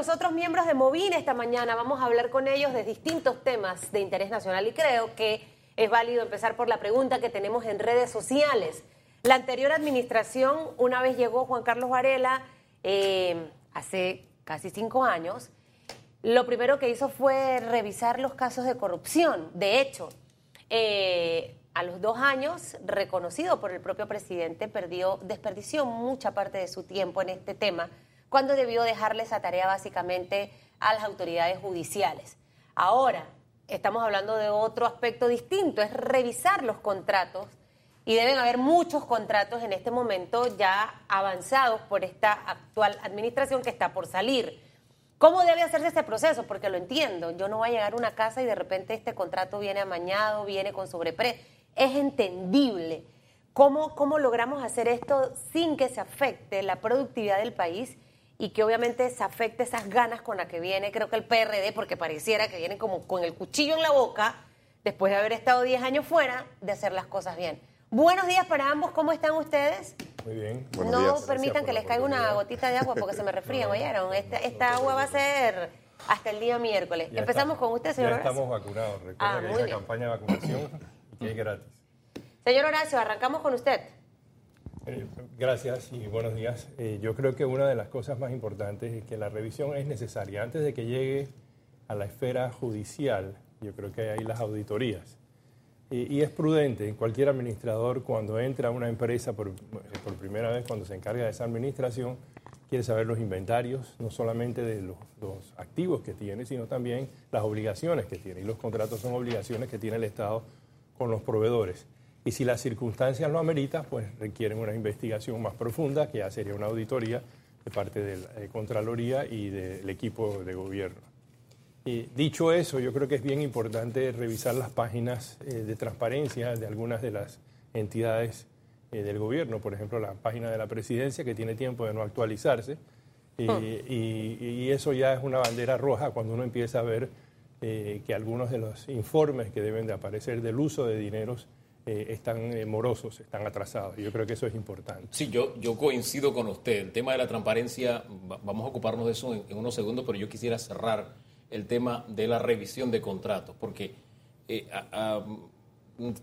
nosotros miembros de Movina esta mañana. Vamos a hablar con ellos de distintos temas de interés nacional y creo que es válido empezar por la pregunta que tenemos en redes sociales. La anterior administración, una vez llegó Juan Carlos Varela, eh, hace casi cinco años, lo primero que hizo fue revisar los casos de corrupción. De hecho, eh, a los dos años, reconocido por el propio presidente, perdió, desperdició mucha parte de su tiempo en este tema, cuando debió dejarle esa tarea básicamente a las autoridades judiciales. Ahora, estamos hablando de otro aspecto distinto, es revisar los contratos y deben haber muchos contratos en este momento ya avanzados por esta actual administración que está por salir. ¿Cómo debe hacerse este proceso? Porque lo entiendo, yo no voy a llegar a una casa y de repente este contrato viene amañado, viene con sobreprecio. Es entendible. ¿Cómo, ¿Cómo logramos hacer esto sin que se afecte la productividad del país y que obviamente se afecte esas ganas con las que viene, creo que el PRD, porque pareciera que viene como con el cuchillo en la boca, después de haber estado 10 años fuera, de hacer las cosas bien? Buenos días para ambos, ¿cómo están ustedes? Muy bien. no permitan que les caiga una gotita de agua porque se me refrían, ¿oyeron? Esta, agua va a ser hasta el día miércoles. Empezamos con usted, señor ya estamos vacunados. Recuerda ah, que hay campaña de vacunación y es gratis. Señor Horacio, arrancamos con usted. Eh, gracias y buenos días. Eh, yo creo que una de las cosas más importantes es que la revisión es necesaria. Antes de que llegue a la esfera judicial, yo creo que hay las auditorías. Y, es prudente, cualquier administrador cuando entra a una empresa por, por, primera vez, cuando se encarga de esa administración, quiere saber los inventarios, no solamente de los, activos que tiene, sino también las obligaciones que tiene. Y los contratos son obligaciones que tiene el Estado con los proveedores. Y si las circunstancias lo ameritan, pues requieren una investigación más profunda, que ya sería una auditoría de parte de la Contraloría y del equipo de gobierno. Y dicho eso, yo creo que es bien importante revisar las páginas eh, de transparencia de algunas de las entidades eh, del gobierno, por ejemplo, la página de la presidencia que tiene tiempo de no actualizarse. Y, ah. eso ya es una bandera roja cuando uno empieza a ver eh, que algunos de los informes que deben de aparecer del uso de dineros están morosos, están atrasados. Yo creo que eso es importante. Sí, yo, yo coincido con usted. El tema de la transparencia, vamos a ocuparnos de eso en unos segundos, pero yo quisiera cerrar el tema de la revisión de contratos, porque eh,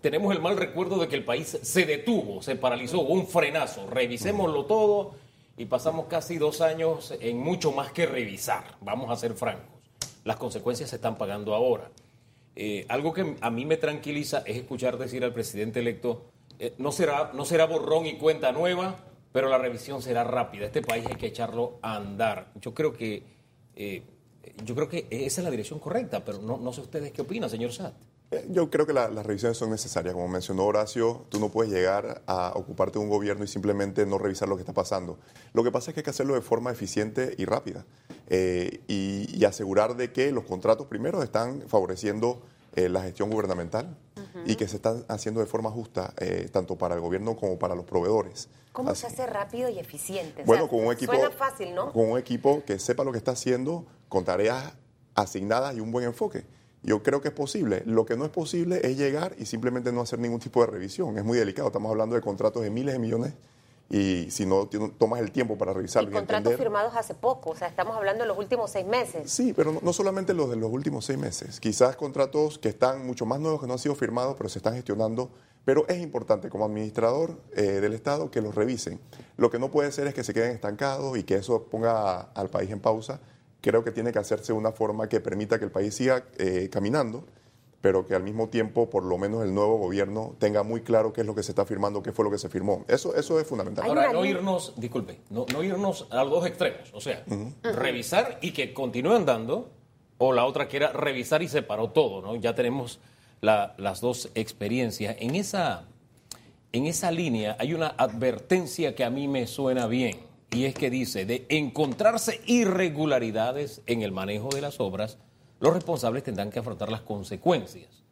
tenemos el mal recuerdo de que el país se detuvo, se paralizó, hubo un frenazo, revisémoslo todo y pasamos casi dos años en mucho más que revisar, vamos a ser francos. Las consecuencias se están pagando ahora. Eh, algo que a mí me tranquiliza es escuchar decir al presidente electo, eh, no, será, no será borrón y cuenta nueva, pero la revisión será rápida. Este país hay que echarlo a andar. Yo creo que yo creo que esa es la dirección correcta, pero no, no sé ustedes qué opinan, señor Satt. Eh, yo creo que las revisiones son necesarias. Como mencionó Horacio, tú no puedes llegar a ocuparte de un gobierno y simplemente no revisar lo que está pasando. Lo que pasa es que hay que hacerlo de forma eficiente y rápida eh, y, asegurar de que los contratos primero están favoreciendo eh, la gestión gubernamental y que se están haciendo de forma justa tanto para el gobierno como para los proveedores. ¿Cómo se hace rápido y eficiente? Bueno, con un equipo, suena fácil, ¿no? Con un equipo que sepa lo que está haciendo, con tareas asignadas y un buen enfoque. Yo creo que es posible. Lo que no es posible es llegar y simplemente no hacer ningún tipo de revisión. Es muy delicado. Estamos hablando de contratos de miles de millones y si no tomas el tiempo para revisarlo y, contratos firmados hace poco, o sea, estamos hablando de los últimos seis meses. Sí, pero no, solamente los de los últimos seis meses, quizás contratos que están mucho más nuevos que no han sido firmados, pero se están gestionando, pero es importante como administrador eh, del Estado que los revisen. Lo que no puede ser es que se queden estancados y que eso ponga al país en pausa creo que tiene que hacerse de una forma que permita que el país siga eh, caminando, pero que al mismo tiempo, por lo menos el nuevo gobierno tenga muy claro qué es lo que se está firmando, qué fue lo que se firmó. Eso, eso es fundamental. Ahora, no irnos, disculpe, no, irnos a los dos extremos, o sea, revisar y que continúen dando, o la otra que era revisar y separó todo, ¿no? Ya tenemos las dos experiencias. En esa, en esa línea hay una advertencia que a mí me suena bien y es que dice, de encontrarse irregularidades en el manejo de las obras, los responsables tendrán que afrontar las consecuencias.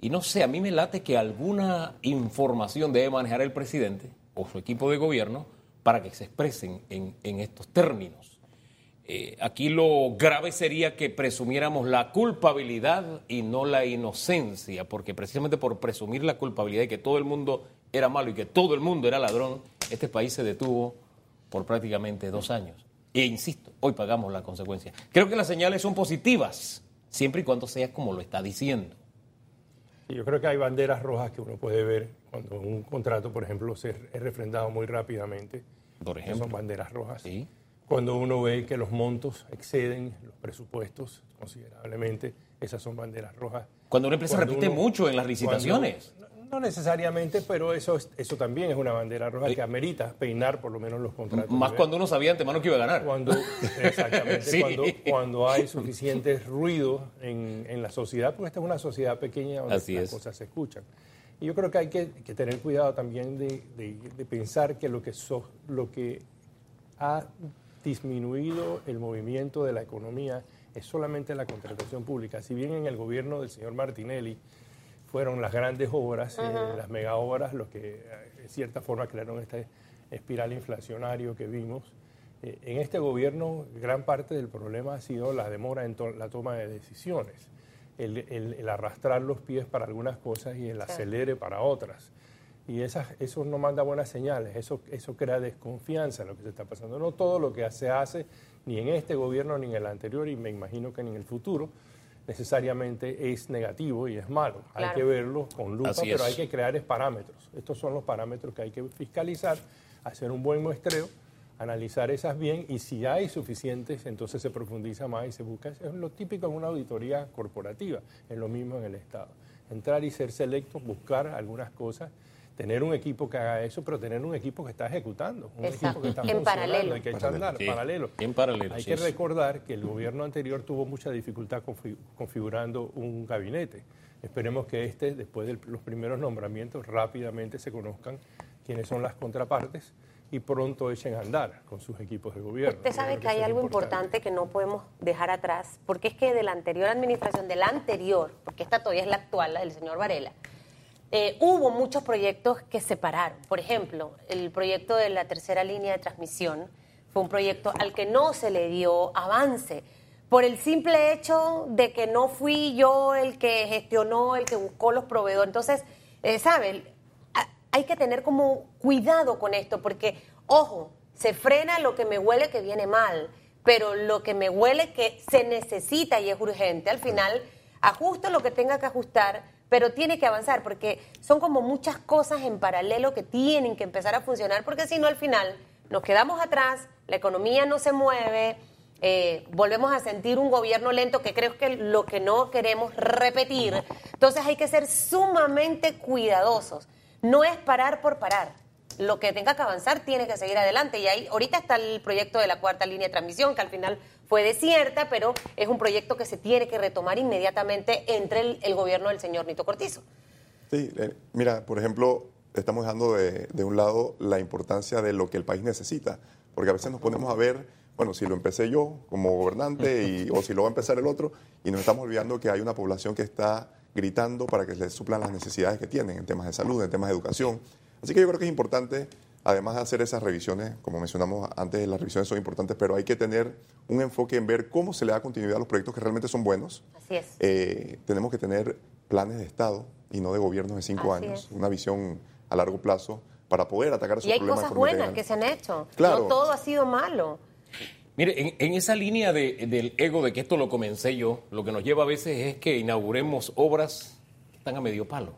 Y no sé, a mí me late que alguna información debe manejar el presidente o su equipo de gobierno para que se expresen en, estos términos. Eh, aquí lo grave sería que presumiéramos la culpabilidad y no la inocencia, porque precisamente por presumir la culpabilidad y que todo el mundo era malo y que todo el mundo era ladrón, este país se detuvo por prácticamente dos años. E insisto, hoy pagamos la consecuencia. Creo que las señales son positivas, siempre y cuando sea como lo está diciendo. Yo creo que hay banderas rojas que uno puede ver cuando un contrato, por ejemplo, se es refrendado muy rápidamente. Por ejemplo. Son banderas rojas. Sí. Cuando uno ve que los montos exceden los presupuestos considerablemente, esas son banderas rojas. Cuando una empresa Cuando repite uno- mucho en las licitaciones. cuando- no, necesariamente, pero eso, es- eso también es una bandera roja que amerita peinar por lo menos los contratos. Más ¿verdad? cuando uno sabía antemano que iba a ganar. Cuando, exactamente, Sí. cuando, cuando hay suficiente ruido en, en la sociedad, porque esta es una sociedad pequeña donde Así las es. cosas se escuchan. Y yo creo que hay que, que tener cuidado también de, de- de pensar que lo que, so- lo que ha disminuido el movimiento de la economía es solamente la contratación pública. Si bien en el gobierno del señor Martinelli fueron las grandes obras, eh, las mega obras, los que eh, en cierta forma crearon este espiral inflacionario que vimos. Eh, en este gobierno, gran parte del problema ha sido la demora en to- la toma de decisiones, el, el- el arrastrar los pies para algunas cosas y el acelere para otras. Y esas, eso no manda buenas señales, eso, eso crea desconfianza en lo que se está pasando. No todo lo que se hace, ni en este gobierno ni en el anterior, y me imagino que ni en el futuro, necesariamente es negativo y es malo. Hay que verlo con lupa, pero hay que crear parámetros. Estos son los parámetros que hay que fiscalizar, hacer un buen muestreo, analizar esas bien y si hay suficientes, entonces se profundiza más y se busca. Es lo típico en una auditoría corporativa, es lo mismo en el Estado. Entrar y ser selecto, buscar algunas cosas, tener un equipo que haga eso, pero tener un equipo que está ejecutando, un Exacto. equipo que está En funcionando, paralelo. hay que echar andar, Sí, paralelo. en paralelo, Hay sí, que sí. recordar que el gobierno anterior tuvo mucha dificultad confi- configurando un gabinete. Esperemos que este, después de los primeros nombramientos, rápidamente se conozcan quiénes son las contrapartes y pronto echen a andar con sus equipos de gobierno. Usted sabe que hay algo importante que no podemos dejar atrás, porque es que de la anterior administración, de la anterior, porque esta todavía es la actual, la del señor Varela, eh, hubo muchos proyectos que se pararon. Por ejemplo, el proyecto de la tercera línea de transmisión fue un proyecto al que no se le dio avance por el simple hecho de que no fui yo el que gestionó, el que buscó los proveedores. Entonces, eh, Hay que tener como cuidado con esto, porque, ojo, se frena lo que me huele que viene mal, pero lo que me huele que se necesita y es urgente, al final ajusto lo que tenga que ajustar, pero tiene que avanzar, porque son como muchas cosas en paralelo que tienen que empezar a funcionar, porque si no, al final nos quedamos atrás, la economía no se mueve, eh, volvemos a sentir un gobierno lento, que creo que lo que no queremos repetir. Entonces hay que ser sumamente cuidadosos. No es parar por parar. Lo que tenga que avanzar tiene que seguir adelante. Y ahí, ahorita está el proyecto de la cuarta línea de transmisión, que al final fue desierta, pero es un proyecto que se tiene que retomar inmediatamente entre el, el gobierno del señor Nito Cortizo. Sí, eh, mira, por ejemplo, estamos dejando de, de un lado la importancia de lo que el país necesita, porque a veces nos ponemos a ver, bueno, si lo empecé yo como gobernante y, o si lo va a empezar el otro, y nos estamos olvidando que hay una población que está gritando para que les suplan las necesidades que tienen en temas de salud, en temas de educación. Así que yo creo que es importante, además de hacer esas revisiones, como mencionamos antes, las revisiones son importantes, pero hay que tener un enfoque en ver cómo se le da continuidad a los proyectos que realmente son buenos. Así es. Eh, tenemos que tener planes de Estado y no de gobiernos de cinco Así años, es. una visión a largo plazo para poder atacar esos Y hay problemas cosas buenas que se han hecho. Claro. No todo ha sido malo. Mire, en, en esa línea de- del ego de que esto lo comencé yo, lo que nos lleva a veces es que inauguremos obras que están a medio palo.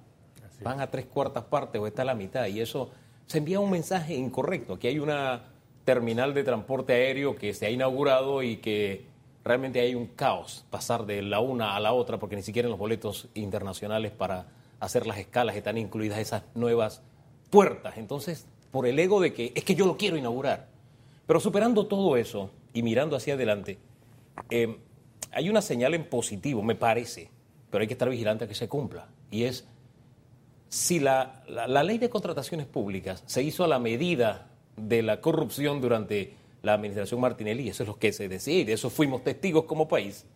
Van a tres cuartas partes o está a la mitad y eso se envía un mensaje incorrecto. Aquí hay una terminal de transporte aéreo que se ha inaugurado y que realmente hay un caos pasar de la una a la otra porque ni siquiera en los boletos internacionales para hacer las escalas están incluidas esas nuevas puertas. Entonces, por el ego de que es que yo lo quiero inaugurar. Pero superando todo eso y mirando hacia adelante, eh, hay una señal en positivo, me parece, pero hay que estar vigilante a que se cumpla. Y es, si la, la- ley de contrataciones públicas se hizo a la medida de la corrupción durante la administración Martinelli, eso es lo que se decía, y de eso fuimos testigos como país,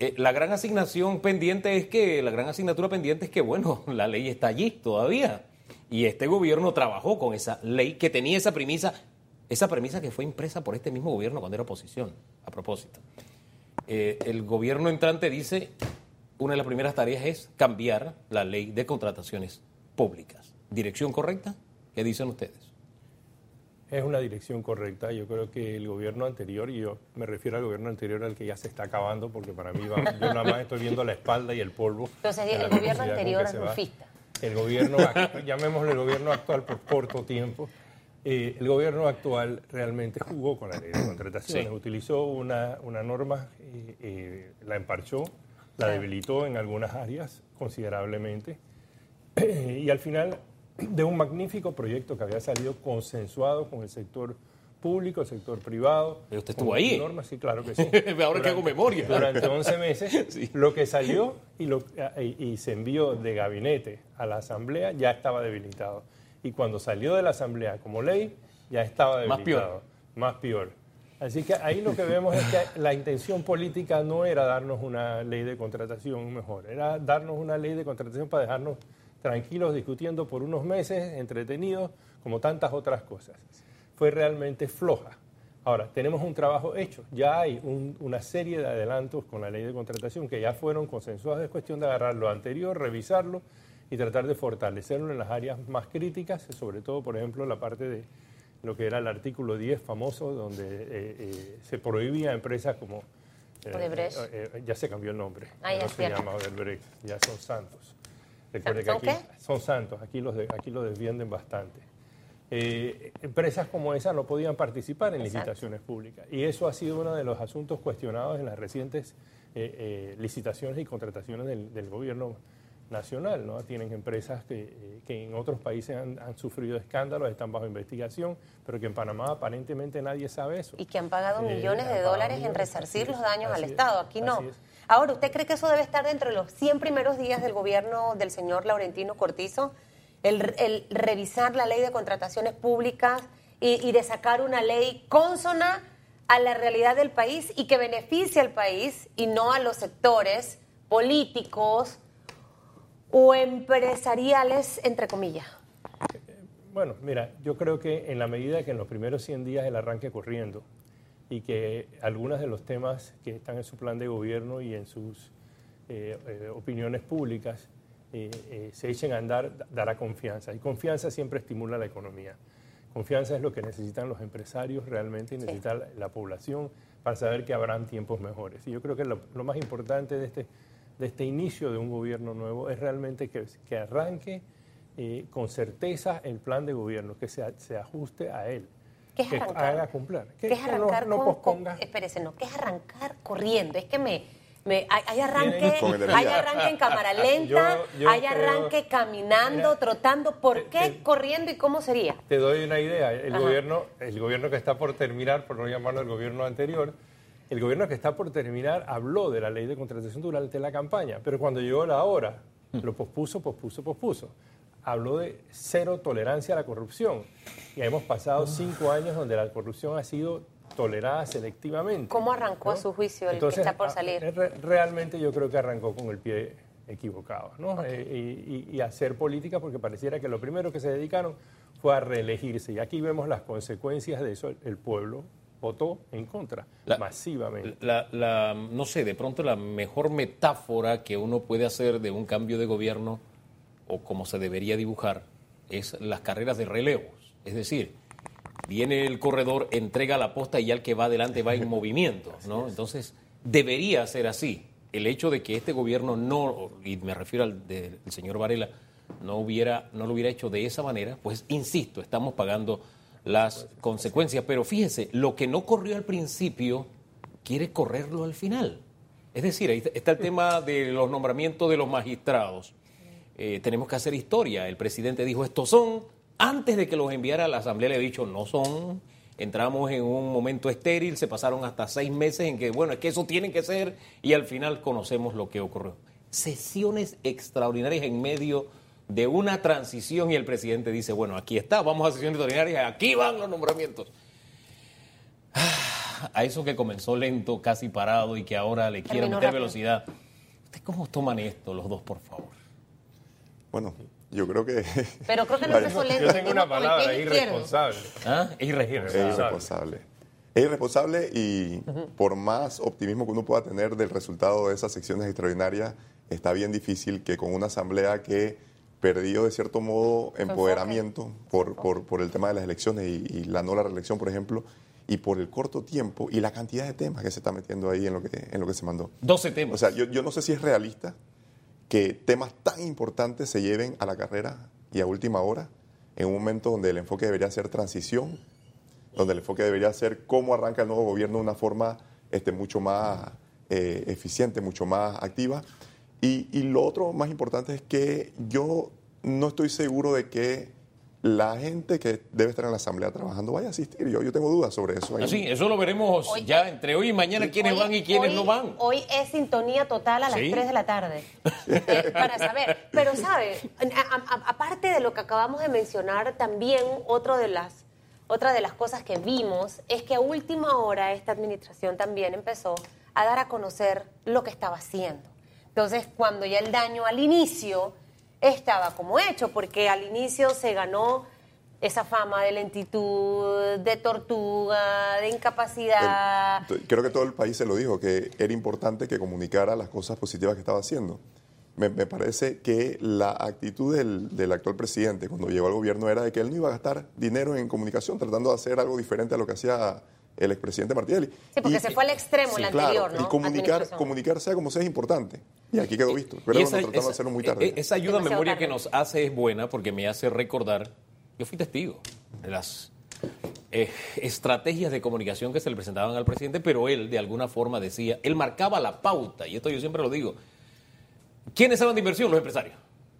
eh, la gran asignación pendiente es que, la gran asignatura pendiente es que, bueno, la ley está allí todavía. Y este gobierno trabajó con esa ley que tenía esa premisa, esa premisa que fue impresa por este mismo gobierno cuando era oposición, a propósito. Eh, el gobierno entrante dice, una de las primeras tareas es cambiar la ley de contrataciones públicas. ¿Dirección correcta? ¿Qué dicen ustedes? es una dirección correcta. Yo creo que el gobierno anterior, y yo me refiero al gobierno anterior al que ya se está acabando, porque para mí va, yo nada más estoy viendo la espalda y el polvo. Entonces, el gobierno anterior es rufista. El gobierno, llamémosle el gobierno actual por corto tiempo. Eh, el gobierno actual realmente jugó con la ley de contrataciones, Sí. utilizó una, una norma, eh, eh, la emparchó, la debilitó en algunas áreas considerablemente y al final de un magnífico proyecto que había salido consensuado con el sector público, el sector privado. Pero usted estuvo ahí. normas, sí, claro que sí. Ahora que hago memoria. Durante 11 meses, lo que salió y, lo- y- y se envió de gabinete a la Asamblea ya estaba debilitado. Y cuando salió de la Asamblea como ley, ya estaba Más debilitado. Más peor. Así que ahí lo que vemos es que la intención política no era darnos una ley de contratación mejor, era darnos una ley de contratación para dejarnos tranquilos discutiendo por unos meses, entretenidos, como tantas otras cosas. Fue realmente floja. Ahora, tenemos un trabajo hecho. Ya hay un- una serie de adelantos con la ley de contratación que ya fueron consensuados. Es cuestión de agarrar lo anterior, revisarlo y tratar de fortalecerlo en las áreas más críticas, sobre todo, por ejemplo, la parte de lo que era el artículo 10 famoso, donde eh, eh, se prohibía a empresas como... eh, eh, eh, ya se cambió el nombre. Ah, ya no se llama Odebrecht, ya son santos. Recuerde que ¿Son aquí son santos, aquí los, de- aquí los defienden bastante. Eh, empresas como esa no podían participar en Exacto. licitaciones públicas. Y eso ha sido uno de los asuntos cuestionados en las recientes licitaciones y contrataciones del, del gobierno nacional. ¿no? Tienen empresas que, eh, que en otros países han, han sufrido escándalos, están bajo investigación, pero que en Panamá aparentemente nadie sabe eso. Y que han pagado Eh, millones de dólares en resarcir los daños al es, Estado. Aquí no. es. Ahora, ¿usted cree que eso debe estar dentro de los 100 primeros días del gobierno del señor Laurentino Cortizo? El, el revisar la ley de contrataciones públicas y, y de sacar una ley consona a la realidad del país y que beneficie al país y no a los sectores políticos o empresariales, entre comillas. Bueno, mira, yo creo que en la medida que en los primeros 100 días el arranque corriendo y que algunos de los temas que están en su plan de gobierno y en sus eh, eh, opiniones públicas eh, se echen a andar, da- dará confianza. Y confianza siempre estimula la economía. Confianza es lo que necesitan los empresarios realmente y necesita la, la población para saber que habrán tiempos mejores. Y yo creo que lo, lo más importante de este, de este inicio de un gobierno nuevo es realmente que, que arranque eh, con certeza el plan de gobierno, que se, se ajuste a él. ¿Qué es que arrancar? haga cumplir. ¿Qué es que no- arrancar no, con, posponga. con- espérese, no, ¿qué es arrancar corriendo? Es que me, me hay, hay arranque, hay arranque en cámara lenta, Yo- yo hay creo- arranque caminando, Mira, trotando. ¿Por qué eh, corriendo y cómo sería? Te doy una idea. El Ajá. gobierno, el gobierno que está por terminar, por no llamarlo el gobierno anterior, el gobierno que está por terminar habló de la ley de contratación durante la campaña, pero cuando llegó la hora, lo pospuso, pospuso, pospuso. Habló de cero tolerancia a la corrupción. Y hemos pasado cinco años donde la corrupción ha sido tolerada selectivamente. ¿Cómo arrancó a su juicio el que está por a- salir? re- realmente yo creo que arrancó con el pie equivocado, ¿no? Eh, y hacer política porque pareciera que lo primero que se dedicaron fue a reelegirse. Y aquí vemos las consecuencias de eso. El pueblo votó en contra, La- masivamente. La, la- no sé, de pronto la mejor metáfora que uno puede hacer de un cambio de gobierno o como se debería dibujar es las carreras de relevos. Es decir, viene el corredor, entrega la posta y ya el que va adelante va en movimiento. ¿no? Entonces, debería ser así. El hecho de que este gobierno no, y me refiero al del señor Varela, no, hubiera, no lo hubiera hecho de esa manera, pues insisto, estamos pagando las consecuencias. Pero fíjese, lo que no corrió al principio, quiere correrlo al final. Es decir, ahí está el tema de los nombramientos de los magistrados. Eh, tenemos que hacer historia. El presidente dijo, estos son, antes de que los enviara a la Asamblea, le he dicho, no son. Entramos en un momento estéril, se pasaron hasta seis meses en que, bueno, es que eso tiene que ser, y al final conocemos lo que ocurrió. Sesiones extraordinarias en medio de una transición y el presidente dice, bueno, aquí está, vamos a sesiones extraordinarias, aquí van los nombramientos. Ah, A eso que comenzó lento, casi parado y que ahora le quieren meter rápido. velocidad. ¿Ustedes cómo toman esto los dos, por favor? Bueno, yo creo que Pero creo que no empezó lento. Yo tengo una empezó con el palabra, pie izquierdo. irresponsable. ¿Ah? Es es irresponsable. irresponsable. Es irresponsable y por más optimismo que uno pueda tener del resultado de esas secciones extraordinarias, está bien difícil que con una asamblea que perdido de cierto modo empoderamiento por, por, por, el tema de las elecciones y, y, la no la reelección, por ejemplo, y por el corto tiempo y la cantidad de temas que se está metiendo ahí en lo que, en lo que se mandó. 12 temas. O sea, yo, yo no sé si es realista que temas tan importantes se lleven a la carrera y a última hora, en un momento donde el enfoque debería ser transición, donde el enfoque debería ser cómo arranca el nuevo gobierno de una forma este, mucho más eh, eficiente, mucho más activa. Y, y, lo otro más importante es que yo no estoy seguro de que la gente que debe estar en la Asamblea trabajando vaya a asistir. Yo, yo tengo dudas sobre eso. Sí, eso lo veremos hoy, ya entre hoy y mañana, sí, quiénes hoy, van y quiénes hoy, no van. Hoy es sintonía total a las ¿Sí? 3 de la tarde, eh, para saber. Pero, ¿sabe? Aparte de lo que acabamos de mencionar, también otro de las, otra de las cosas que vimos es que a última hora esta administración también empezó a dar a conocer lo que estaba haciendo. Entonces, cuando ya el daño al inicio estaba como hecho, porque al inicio se ganó esa fama de lentitud, de tortuga, de incapacidad. Creo que todo el país se lo dijo, que era importante que comunicara las cosas positivas que estaba haciendo. Me, parece que la actitud del, actual presidente cuando llegó al gobierno era de que él no iba a gastar dinero en comunicación, tratando de hacer algo diferente a lo que hacía el expresidente Martinelli. Sí, porque y, se fue al extremo sí, el anterior, claro, ¿no? Y comunicar, comunicar sea como sea es importante. Y aquí quedó visto. Pero esa, tratamos de hacerlo muy tarde. Esa ayuda a memoria tarde. que nos hace es buena porque me hace recordar, yo fui testigo de las eh, estrategias de comunicación que se le presentaban al presidente, pero él de alguna forma decía, él marcaba la pauta, y esto yo siempre lo digo, ¿quiénes saben de inversión? Los empresarios.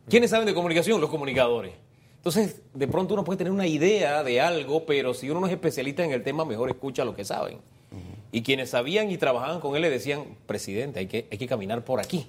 ¿Quiénes saben de comunicación? Los comunicadores. Entonces, de pronto uno puede tener una idea de algo, pero si uno no es especialista en el tema, mejor escucha lo que saben. Uh -huh. Y quienes sabían y trabajaban con él le decían, presidente, hay que, hay que caminar por aquí.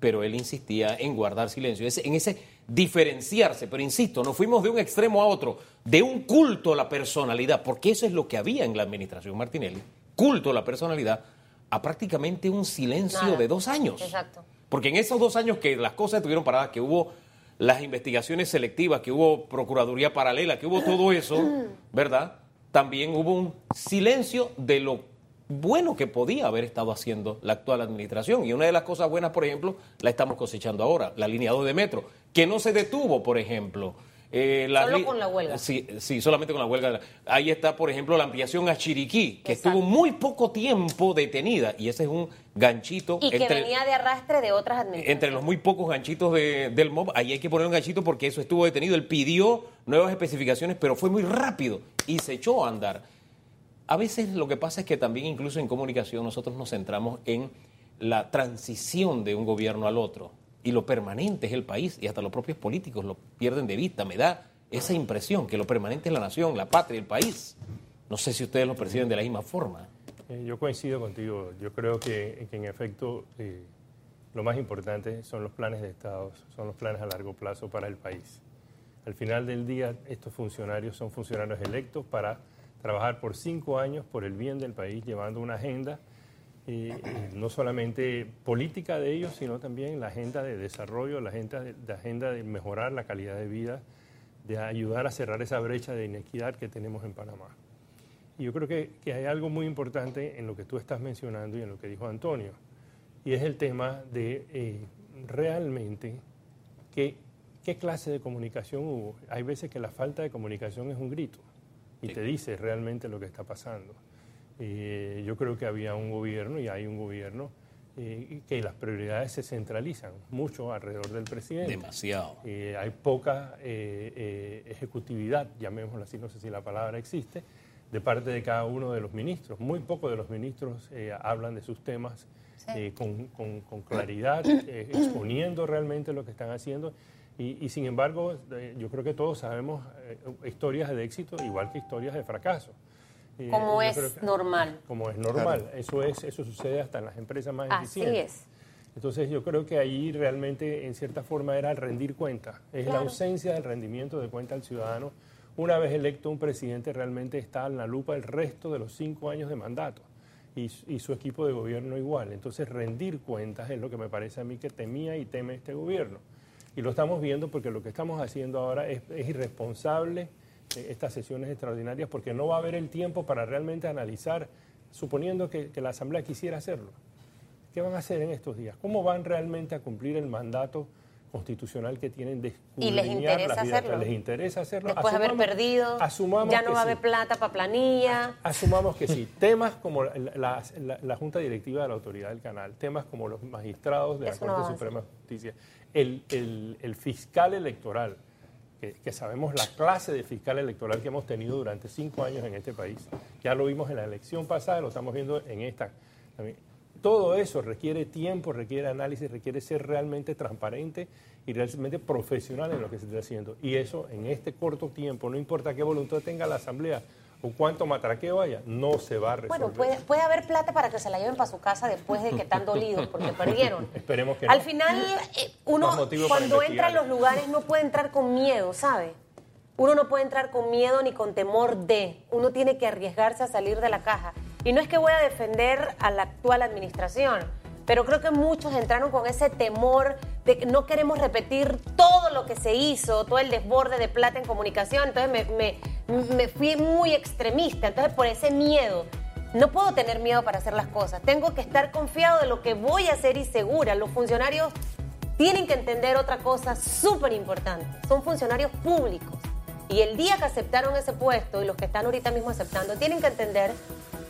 Pero él insistía en guardar silencio, en ese diferenciarse. Pero insisto, nos fuimos de un extremo a otro, de un culto a la personalidad, porque eso es lo que había en la administración Martinelli, culto a la personalidad, a prácticamente un silencio Nada. de dos años. Exacto. Porque en esos dos años que las cosas estuvieron paradas, que hubo las investigaciones selectivas, que hubo Procuraduría Paralela, que hubo todo eso, ¿verdad? También hubo un silencio de lo bueno que podía haber estado haciendo la actual administración. Y una de las cosas buenas, por ejemplo, la estamos cosechando ahora, la línea 2 de metro, que no se detuvo, por ejemplo. Eh, la, Solo con la huelga. Sí, sí, solamente con la huelga. Ahí está, por ejemplo, la ampliación a Chiriquí, que Exacto. estuvo muy poco tiempo detenida. Y ese es un ganchito. Y que entre, venía de arrastre de otras administraciones. Entre los muy pocos ganchitos de, del MOB, ahí hay que poner un ganchito porque eso estuvo detenido. Él pidió nuevas especificaciones, pero fue muy rápido y se echó a andar. A veces lo que pasa es que también incluso en comunicación nosotros nos centramos en la transición de un gobierno al otro y lo permanente es el país y hasta los propios políticos lo pierden de vista. Me da esa impresión que lo permanente es la nación, la patria, el país. No sé si ustedes lo perciben de la misma forma. Eh, yo coincido contigo. Yo creo que, en efecto eh, lo más importante son los planes de Estado, son los planes a largo plazo para el país. Al final del día, estos funcionarios son funcionarios electos para trabajar por cinco años por el bien del país, llevando una agenda eh, no solamente política de ellos, sino también la agenda de desarrollo, la agenda de, la agenda de mejorar la calidad de vida, de ayudar a cerrar esa brecha de inequidad que tenemos en Panamá. Y yo creo que, que, hay algo muy importante en lo que tú estás mencionando y en lo que dijo Antonio, y es el tema de eh, realmente qué, qué clase de comunicación hubo. Hay veces que la falta de comunicación es un grito y te dice realmente lo que está pasando. Eh, yo creo que había un gobierno y hay un gobierno eh, que las prioridades se centralizan mucho alrededor del presidente. Demasiado. Eh, hay poca ejecutividad, llamémoslo así, no sé si la palabra existe, de parte de cada uno de los ministros. Muy pocos de los ministros hablan de sus temas sí. con, con, con, claridad, exponiendo realmente lo que están haciendo. Y, y sin embargo, yo creo que todos sabemos historias de éxito igual que historias de fracaso. Como es que, normal. Como es normal. Claro. Eso, es, eso sucede hasta en las empresas más Así eficientes. es. Entonces yo creo que ahí realmente en cierta forma era el rendir cuenta. Es claro. la ausencia del rendimiento de cuenta al ciudadano. Una vez electo un presidente realmente está en la lupa el resto de los cinco años de mandato. Y, y, su equipo de gobierno igual. Entonces rendir cuentas es lo que me parece a mí que temía y teme este gobierno. Y lo estamos viendo porque lo que estamos haciendo ahora es, es irresponsable, estas sesiones extraordinarias porque no va a haber el tiempo para realmente analizar, suponiendo que, que, la Asamblea quisiera hacerlo. ¿Qué van a hacer en estos días? ¿Cómo van realmente a cumplir el mandato constitucional que tienen de y les interesa las vidas. hacerlo. Les interesa hacerlo. Después de haber perdido, asumamos ya no va a sí. haber plata para planilla. Asumamos que sí. Temas como la, la- la- la Junta Directiva de la Autoridad del Canal, temas como los magistrados de la Eso Corte. Suprema de Justicia, el, el- el fiscal electoral, que, sabemos la clase de fiscal electoral que hemos tenido durante cinco años en este país. Ya lo vimos en la elección pasada, lo estamos viendo en esta. Todo eso requiere tiempo, requiere análisis, requiere ser realmente transparente y realmente profesional en lo que se está haciendo. Y eso en este corto tiempo, no importa qué voluntad tenga la Asamblea o cuánto matraqueo haya, no se va a resolver. Bueno, puede, puede haber plata para que se la lleven para su casa después de que están dolidos porque perdieron. Esperemos que no. Al final, eh, uno cuando entra investigar. los lugares no puede entrar con miedo, ¿sabe? Uno no puede entrar con miedo ni con temor de. Uno tiene que arriesgarse a salir de la caja. Y no es que voy a defender a la actual administración, pero creo que muchos entraron con ese temor de que no queremos repetir todo lo que se hizo, todo el desborde de plata en comunicación. Entonces me, me- me fui muy extremista. Entonces por ese miedo no puedo tener miedo para hacer las cosas. Tengo que estar confiado de lo que voy a hacer y segura. Los funcionarios tienen que entender otra cosa súper importante. Son funcionarios públicos. Y el día que aceptaron ese puesto y los que están ahorita mismo aceptando, tienen que entender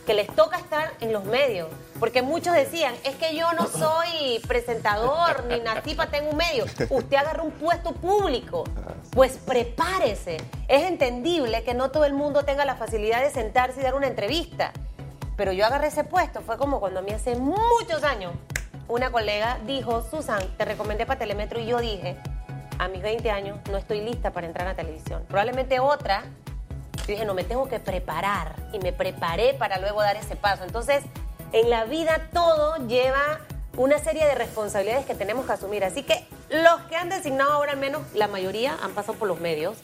que les toca estar en los medios. Porque muchos decían, es que yo no soy presentador ni nací para tener un medio. Usted agarró un puesto público. Pues prepárese. Es entendible que no todo el mundo tenga la facilidad de sentarse y dar una entrevista. Pero yo agarré ese puesto. Fue como cuando a mí hace muchos años una colega dijo, Susan, te recomendé para Telemetro y yo dije, a mis 20 años no estoy lista para entrar a televisión. Probablemente otra, yo dije, no, me tengo que preparar y me preparé para luego dar ese paso. Entonces, en la vida todo lleva una serie de responsabilidades que tenemos que asumir. Así que los que han designado ahora al menos, la mayoría han pasado por los medios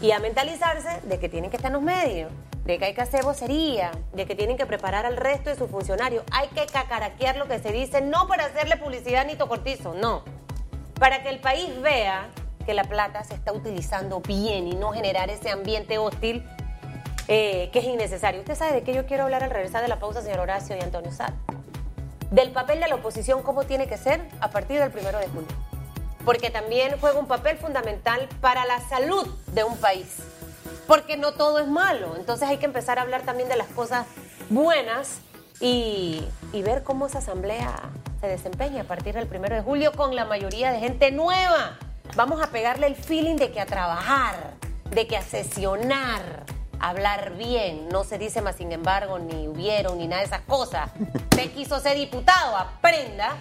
y a mentalizarse de que tienen que estar en los medios, de que hay que hacer vocería, de que tienen que preparar al resto de sus funcionarios. Hay que cacaraquear lo que se dice, no para hacerle publicidad ni tocortizo, no. Para que el país vea que la plata se está utilizando bien y no generar ese ambiente hostil eh, que es innecesario. Usted sabe de qué yo quiero hablar al regresar de la pausa, señor Horacio y Antonio Sad. Del papel de la oposición, cómo tiene que ser a partir del primero de julio porque también juega un papel fundamental para la salud de un país. Porque no todo es malo, entonces hay que empezar a hablar también de las cosas buenas y, y ver cómo esa asamblea se desempeña a partir del primero de julio con la mayoría de gente nueva. Vamos a pegarle el feeling de que a trabajar, de que a sesionar, hablar bien. No se dice más, sin embargo, ni hubieron, ni nada de esas cosas. Usted quiso ser diputado, aprenda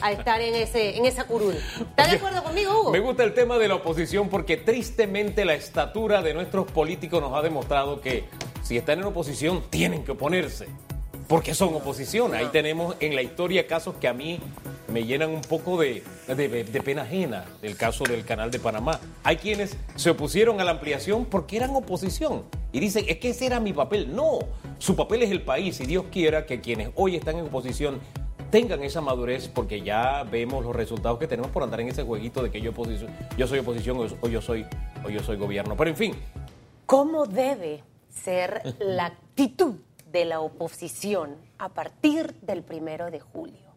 a estar en, ese, en esa curul. ¿Estás de acuerdo conmigo, Hugo? Me gusta el tema de la oposición porque tristemente la estatura de nuestros políticos nos ha demostrado que si están en oposición tienen que oponerse. Porque son oposición. Ahí tenemos en la historia casos que a mí me llenan un poco de, de- de pena ajena. El caso del canal de Panamá. Hay quienes se opusieron a la ampliación porque eran oposición. Y dicen, es que ese era mi papel. No, su papel es el país. Y Dios quiera que quienes hoy están en oposición tengan esa madurez porque ya vemos los resultados que tenemos por andar en ese jueguito de que yo, oposición, yo soy oposición o, o yo soy, o yo soy gobierno. Pero en fin, ¿Cómo debe ser la actitud de la oposición a partir del primero de julio?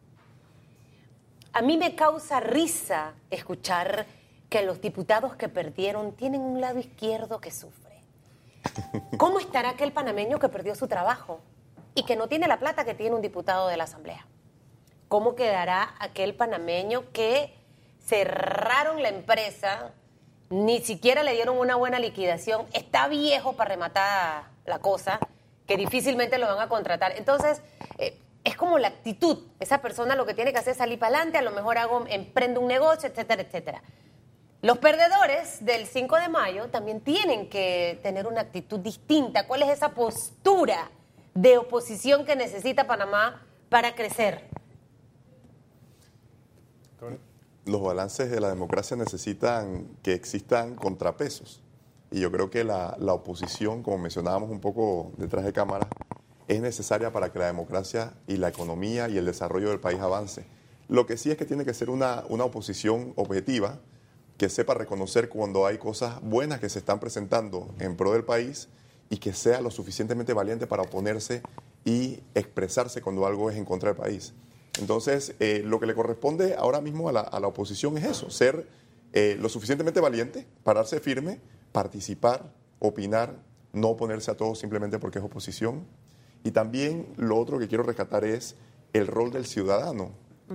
A mí me causa risa escuchar que los diputados que perdieron tienen un lado izquierdo que sufre. ¿Cómo estará aquel panameño que perdió su trabajo y que no tiene la plata que tiene un diputado de la Asamblea? ¿Cómo quedará aquel panameño que cerraron la empresa, ni siquiera le dieron una buena liquidación, está viejo para rematar la cosa, que difícilmente lo van a contratar? Entonces, eh, es como la actitud. Esa persona lo que tiene que hacer es salir para adelante, a lo mejor hago, emprendo un negocio, etcétera, etcétera. Los perdedores del 5 de mayo también tienen que tener una actitud distinta. ¿Cuál es esa postura de oposición que necesita Panamá para crecer? los balances de la democracia necesitan que existan contrapesos. Y yo creo que la, la oposición, como mencionábamos un poco detrás de cámara, es necesaria para que la democracia y la economía y el desarrollo del país avance. Lo que sí es que tiene que ser una, una oposición objetiva, que sepa reconocer cuando hay cosas buenas que se están presentando en pro del país y que sea lo suficientemente valiente para oponerse y expresarse cuando algo es en contra del país. Entonces, eh, lo que le corresponde ahora mismo a la, a la oposición es eso, ser eh, lo suficientemente valiente, pararse firme, participar, opinar, no oponerse a todo simplemente porque es oposición. Y también lo otro que quiero rescatar es el rol del ciudadano,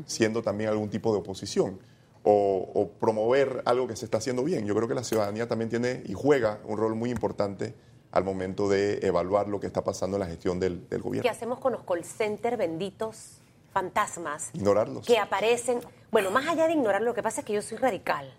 siendo también algún tipo de oposición. O, o promover algo que se está haciendo bien. Yo creo que la ciudadanía también tiene y juega un rol muy importante al momento de evaluar lo que está pasando en la gestión del, del ¿Qué gobierno. hacemos con los call center benditos fantasmas Ignorarlos. que aparecen? Bueno, más allá de ignorarlo, lo que pasa es que yo soy radical.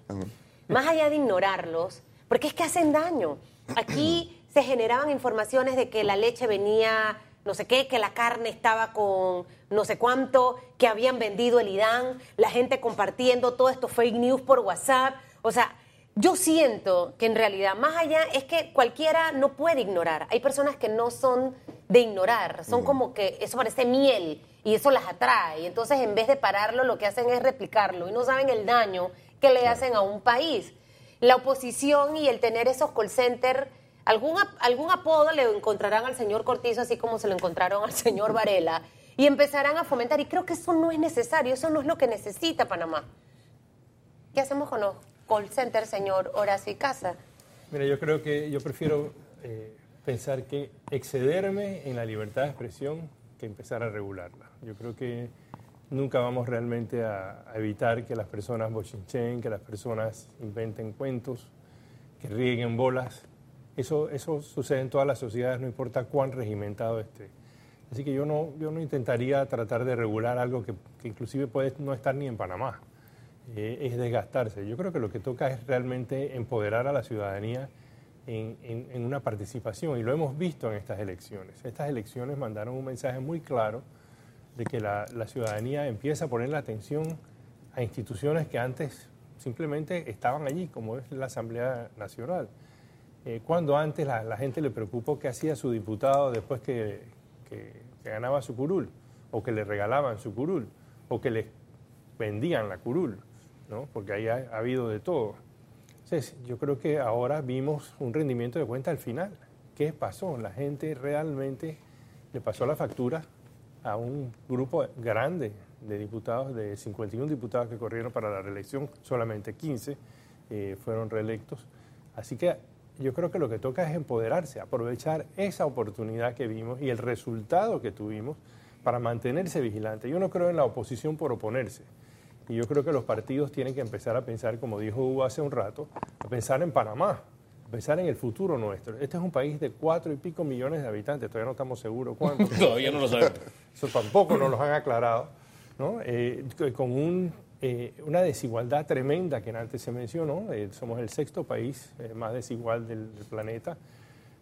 Más allá de ignorarlos, porque es que hacen daño. Aquí se generaban informaciones de que la leche venía no sé qué, que la carne estaba con no sé cuánto, que habían vendido el IDAN, la gente compartiendo todo esto fake news por WhatsApp. O sea, yo siento que en realidad, más allá, es que cualquiera no puede ignorar. Hay personas que no son de ignorar, son como que eso parece miel y eso las atrae. Entonces, en vez de pararlo, lo que hacen es replicarlo y no saben el daño que le hacen a un país. La oposición y el tener esos call centers, algún, algún apodo le encontrarán al señor Cortizo, así como se lo encontraron al señor Varela, y empezarán a fomentar. Y creo que eso no es necesario, eso no es lo que necesita Panamá. ¿Qué hacemos con los call centers, señor Horacio y Casa? Mira, yo creo que yo prefiero eh, pensar que excederme en la libertad de expresión que empezar a regularla. Yo creo que nunca vamos realmente a, evitar que las personas bochinchen, que las personas inventen cuentos, que rieguen bolas. Eso, eso sucede en todas las sociedades, no importa cuán regimentado esté. Así que yo no, yo no intentaría tratar de regular algo que, que inclusive puede no estar ni en Panamá. Eh, es desgastarse. Yo creo que lo que toca es realmente empoderar a la ciudadanía en- en una participación y lo hemos visto en estas elecciones. Estas elecciones mandaron un mensaje muy claro de que la, ciudadanía empieza a poner la atención a instituciones que antes simplemente estaban allí, como es la Asamblea Nacional. Eh, cuando antes la, gente le preocupó qué hacía su diputado después que, que- que ganaba su curul, o que le regalaban su curul, o que le vendían la curul, ¿no? porque ahí ha, ha habido de todo. Entonces, yo creo que ahora vimos un rendimiento de cuenta al final. ¿Qué pasó? La gente realmente le pasó la factura a un grupo grande de diputados, de 51 diputados que corrieron para la reelección, solamente 15 eh, fueron reelectos. Así que yo creo que lo que toca es empoderarse, aprovechar esa oportunidad que vimos y el resultado que tuvimos para mantenerse vigilante. Yo no creo en la oposición por oponerse. Y yo creo que los partidos tienen que empezar a pensar, como dijo Hugo hace un rato, a pensar en Panamá, pensar en el futuro nuestro. Este es un país de cuatro y pico millones de habitantes, todavía no estamos seguros cuántos. Todavía no lo sabemos. Eso tampoco nos los han aclarado, ¿no? Eh, con un, eh, una desigualdad tremenda que antes se mencionó. eh, somos el sexto país más desigual del, del planeta,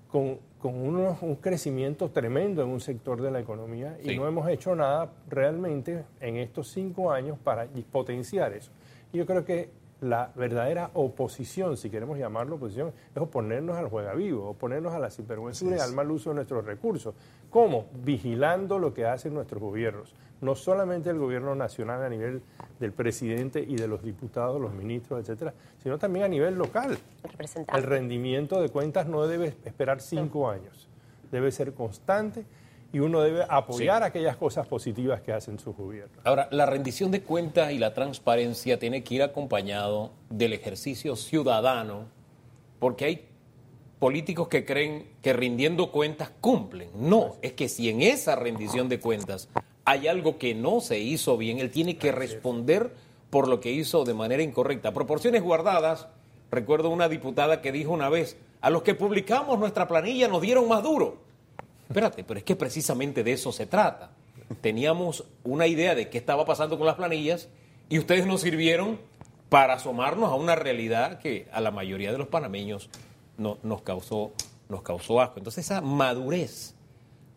con, con unos- un crecimiento tremendo en un sector de la economía y no hemos hecho nada realmente en estos cinco años para potenciar eso. Yo creo que la verdadera oposición, si queremos llamarlo oposición, es oponernos al juega vivo, oponernos a la sinvergüenzura y al mal uso de nuestros recursos. ¿Cómo? Vigilando lo que hacen nuestros gobiernos. No solamente el gobierno nacional a nivel del presidente y de los diputados, los ministros, etcétera, sino también a nivel local. El rendimiento de cuentas no debe esperar cinco años, debe ser constante y uno debe apoyar aquellas cosas positivas que hacen sus gobiernos. Ahora, la rendición de cuentas y la transparencia tiene que ir acompañado del ejercicio ciudadano, porque hay políticos que creen que rindiendo cuentas cumplen. No, es que si en esa rendición de cuentas hay algo que no se hizo bien, él tiene que responder por lo que hizo de manera incorrecta. Proporciones guardadas, recuerdo una diputada que dijo una vez, a los que publicamos nuestra planilla nos dieron más duro. Espérate, pero es que precisamente de eso se trata. Teníamos una idea de qué estaba pasando con las planillas y ustedes nos sirvieron para asomarnos a una realidad que a la mayoría de los panameños no- nos, causó, nos causó asco. Entonces esa madurez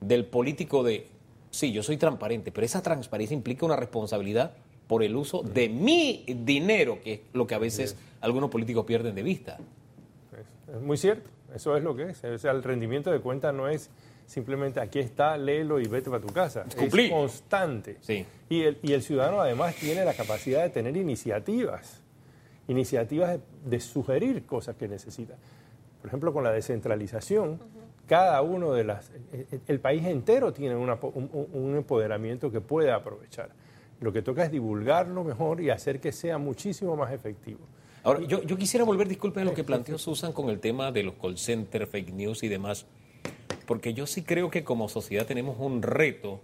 del político de, sí, yo soy transparente, pero esa transparencia implica una responsabilidad por el uso de mi dinero, que es lo que a veces algunos políticos pierden de vista. Es, es muy cierto, eso es lo que es. O sea, el rendimiento de cuentas no es simplemente aquí está, léelo y vete para tu casa. Cumplir. Es constante. Sí. Y, el, y el ciudadano además tiene la capacidad de tener iniciativas, iniciativas de, de sugerir cosas que necesita. Por ejemplo, con la descentralización, cada uno de las... El, el país entero tiene una un, un- un empoderamiento que puede aprovechar. Lo que toca es divulgarlo mejor y hacer que sea muchísimo más efectivo. Ahora, yo, yo quisiera volver, disculpe, a lo que planteó Susan con el tema de los call centers, fake news y demás, porque yo sí creo que como sociedad tenemos un reto,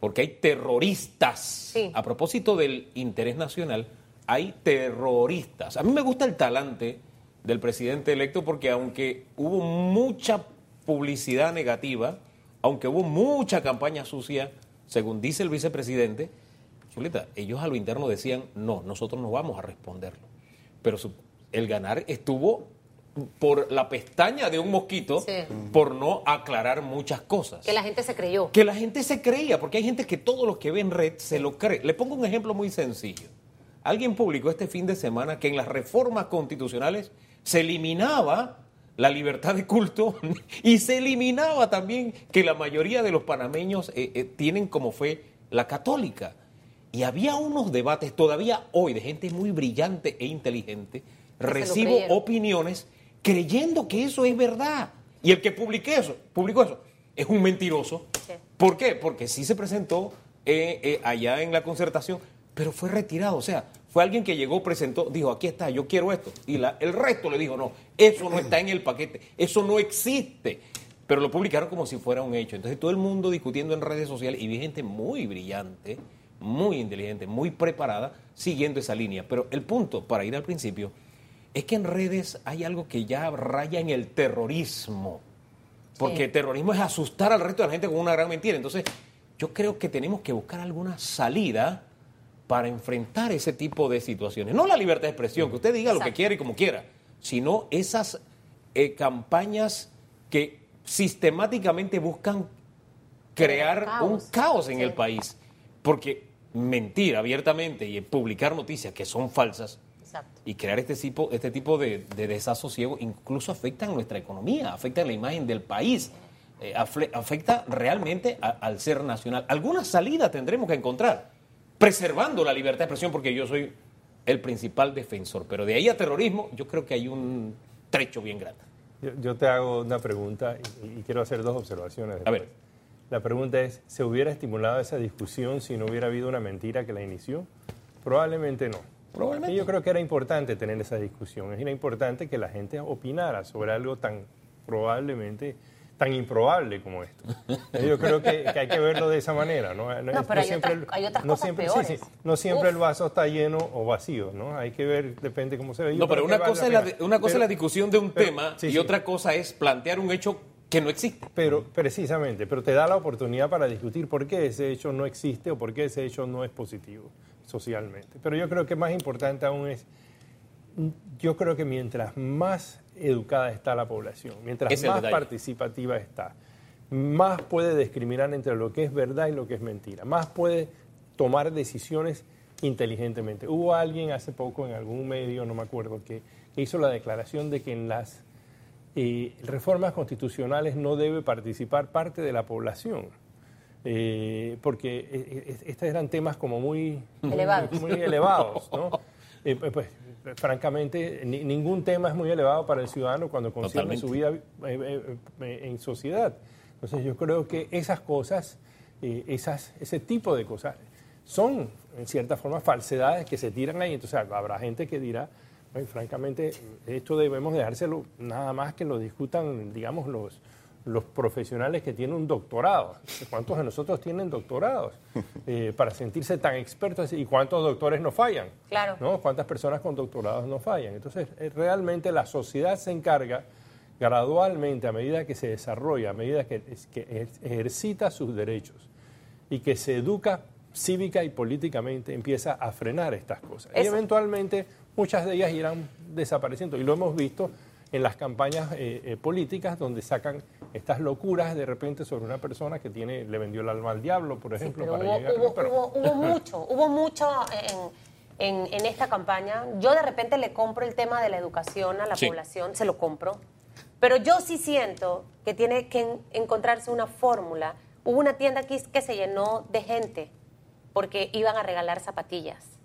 porque hay terroristas. Sí. A propósito del interés nacional, hay terroristas. A mí me gusta el talante del presidente electo porque aunque hubo mucha publicidad negativa, aunque hubo mucha campaña sucia, según dice el vicepresidente, Chuleta, ellos a lo interno decían, no, nosotros no vamos a responderlo. Pero su- el ganar estuvo por la pestaña de un mosquito Sí. por no aclarar muchas cosas. Que la gente se creyó. Que la gente se creía, porque hay gente que todo lo que ve en red se lo cree. Le pongo un ejemplo muy sencillo. Alguien publicó este fin de semana que en las reformas constitucionales se eliminaba la libertad de culto y se eliminaba también que la mayoría de los panameños eh, eh, tienen como fe la católica. Y había unos debates todavía hoy de gente muy brillante e inteligente. Recibo opiniones creyendo que eso es verdad. Y el que publiqué eso, publicó eso es un mentiroso. Sí. ¿Por qué? Porque sí se presentó eh, eh, allá en la concertación, pero fue retirado. O sea, fue alguien que llegó, presentó, dijo, aquí está, yo quiero esto. Y la- el resto le dijo, no, eso no está en el paquete, eso no existe. Pero lo publicaron como si fuera un hecho. Entonces todo el mundo discutiendo en redes sociales y vi gente muy brillante, muy inteligente, muy preparada, siguiendo esa línea. Pero el punto, para ir al principio, es que en redes hay algo que ya raya en el terrorismo. Porque Sí. el terrorismo es asustar al resto de la gente con una gran mentira. Entonces, yo creo que tenemos que buscar alguna salida para enfrentar ese tipo de situaciones. No la libertad de expresión, que usted diga lo que quiera y como quiera, sino esas eh, campañas que sistemáticamente buscan crear un caos. caos en Sí. el país. Porque mentir abiertamente y publicar noticias que son falsas Exacto. y crear este tipo, este tipo de, de desasosiego incluso afectan nuestra economía, afectan la imagen del país, eh, afle- afecta realmente a- al ser nacional. Alguna salida tendremos que encontrar, preservando la libertad de expresión, porque yo soy el principal defensor, pero de ahí a terrorismo yo creo que hay un trecho bien grande. Yo, yo te hago una pregunta y, y quiero hacer dos observaciones. A ver. La pregunta es, ¿se hubiera estimulado esa discusión si no hubiera habido una mentira que la inició? Probablemente no. Probablemente. Y yo creo que era importante tener esa discusión. Era importante que la gente opinara sobre algo tan probablemente, tan improbable como esto. Yo creo que, que hay que verlo de esa manera. No, No, pero hay otras- hay otras cosas siempre, peores. sí, sí. no siempre Uf. el vaso está lleno o vacío, ¿no? Hay que ver, depende cómo se ve. No, pero una cosa, es la, una cosa es la discusión de un pero- tema sí, y sí. otra cosa es plantear un hecho que no existe. Pero precisamente, pero te da la oportunidad para discutir por qué ese hecho no existe o por qué ese hecho no es positivo socialmente. Pero yo creo que más importante aún es, yo creo que mientras más educada está la población, mientras es más participativa está, más puede discriminar entre lo que es verdad y lo que es mentira, más puede tomar decisiones inteligentemente. Hubo alguien hace poco en algún medio, no me acuerdo, que, que hizo la declaración de que en las eh, reformas constitucionales no debe participar parte de la población. Eh, porque eh, eh, estos eran temas como muy Elevados. muy elevados, ¿no? Eh, pues, pues, francamente, ni- ningún tema es muy elevado para el ciudadano cuando concierne su vida eh, en sociedad. Entonces yo creo que esas cosas, eh, esas, ese tipo de cosas, son en cierta forma falsedades que se tiran ahí. Entonces habrá gente que dirá, "Ay, francamente, esto debemos dejárselo nada más que lo discutan, digamos, los, los profesionales que tienen un doctorado. ¿Cuántos de nosotros tienen doctorados eh, para sentirse tan expertos? ¿Y cuántos doctores no fallan? Claro. ¿no? ¿Cuántas personas con doctorados no fallan? Entonces, eh, realmente la sociedad se encarga gradualmente, a medida que se desarrolla, a medida que, ejercita sus derechos y que se educa cívica y políticamente, empieza a frenar estas cosas. Y eventualmente muchas de ellas irán desapareciendo. Y lo hemos visto en las campañas eh, eh, políticas donde sacan estas locuras de repente sobre una persona que tiene le vendió el alma al diablo, por Sí, ejemplo, pero para hubo, llegar. hubo- pero- hubo- hubo mucho, hubo mucho en, en- en esta campaña. Yo de repente le compro el tema de la educación a la Sí. población, se lo compro. Pero yo sí siento que tiene que en- encontrarse una fórmula. Hubo una tienda aquí que se llenó de gente porque iban a regalar zapatillas.